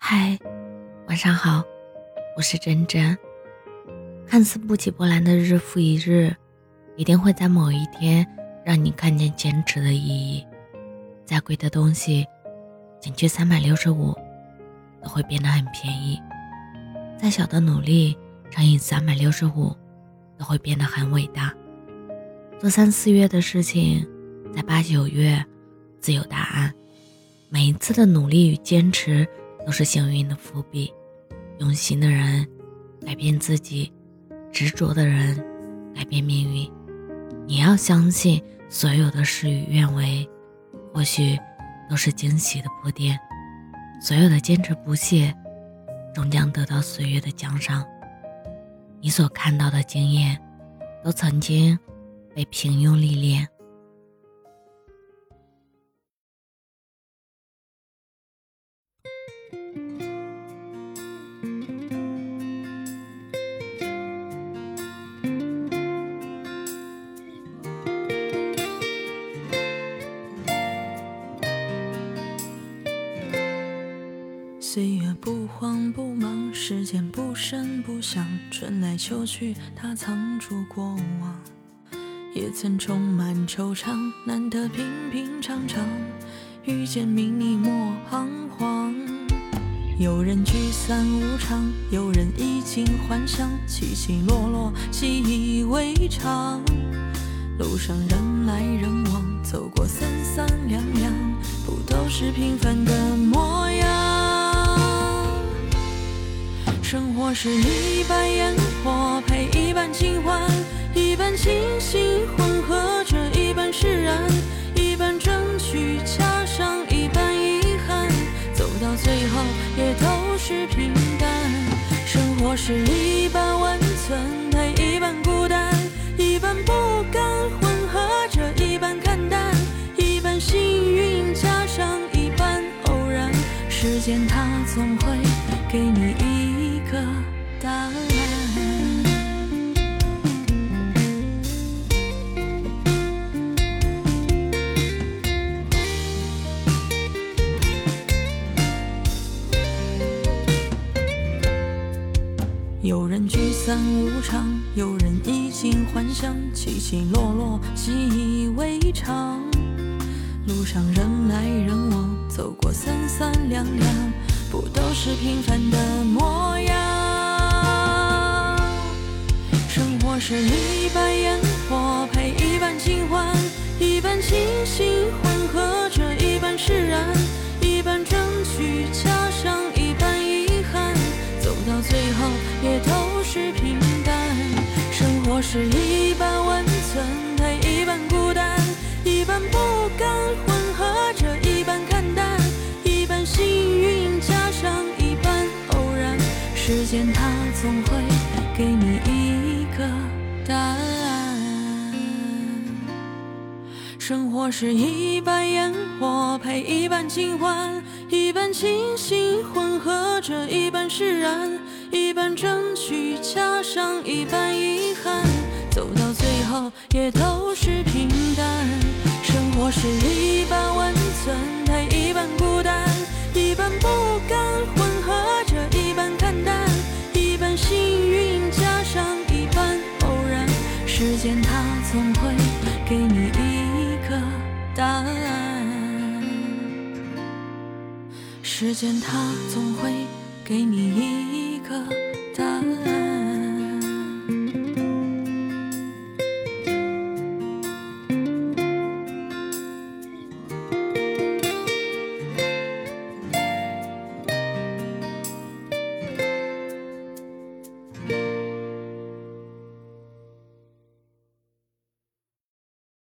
嗨，晚上好，我是真真。看似不起波澜的日复一日，一定会在某一天让你看见坚持的意义。再贵的东西，减去三百六十五，都会变得很便宜；再小的努力，乘以三百六十五，都会变得很伟大。做三四月的事情，在八九月自有答案。每一次的努力与坚持，都是幸运的伏笔。用心的人改变自己，执着的人改变命运。你要相信，所有的事与愿违，或许都是惊喜的铺垫。所有的坚持不懈，终将得到岁月的奖赏。你所看到的经验，都曾经被平庸历练。岁月不慌不忙，时间不声不响，春来秋去，它藏住过往。也曾充满惆怅，难得平平常常，遇见你你莫彷徨。有人聚散无常，有人衣锦还乡，起起落落，习以为常。路上人来人往，走过三三两两，不都是平凡的模样？生活是一半烟火配一半清欢，一半清醒混合着一半释然，一半争取加上一半遗憾，走到最后也都是平淡。生活是一半温存配一半孤单，一半不甘混合着一半看淡，一半幸运加上一半偶然，时间它总会给你答案。有人聚散无常，有人衣锦还乡，起起落落，习以为常。路上人来人往，走过三三两两，不都是平凡的模是一半烟火配一半清欢，一半清醒混合着一半释然，一半争取加上一半遗憾，走到最后也都是平淡。生活是一半温存生活是一半烟火配一半清欢，一半清醒混合着一半释然，一半争取加上一半遗憾，走到最后也都是平淡。生活是一半温存配一半孤单，一半不甘混合着一半看淡，一半幸运加上一半偶然，时间它总会给你一个答案。时间它总会给你一个答案。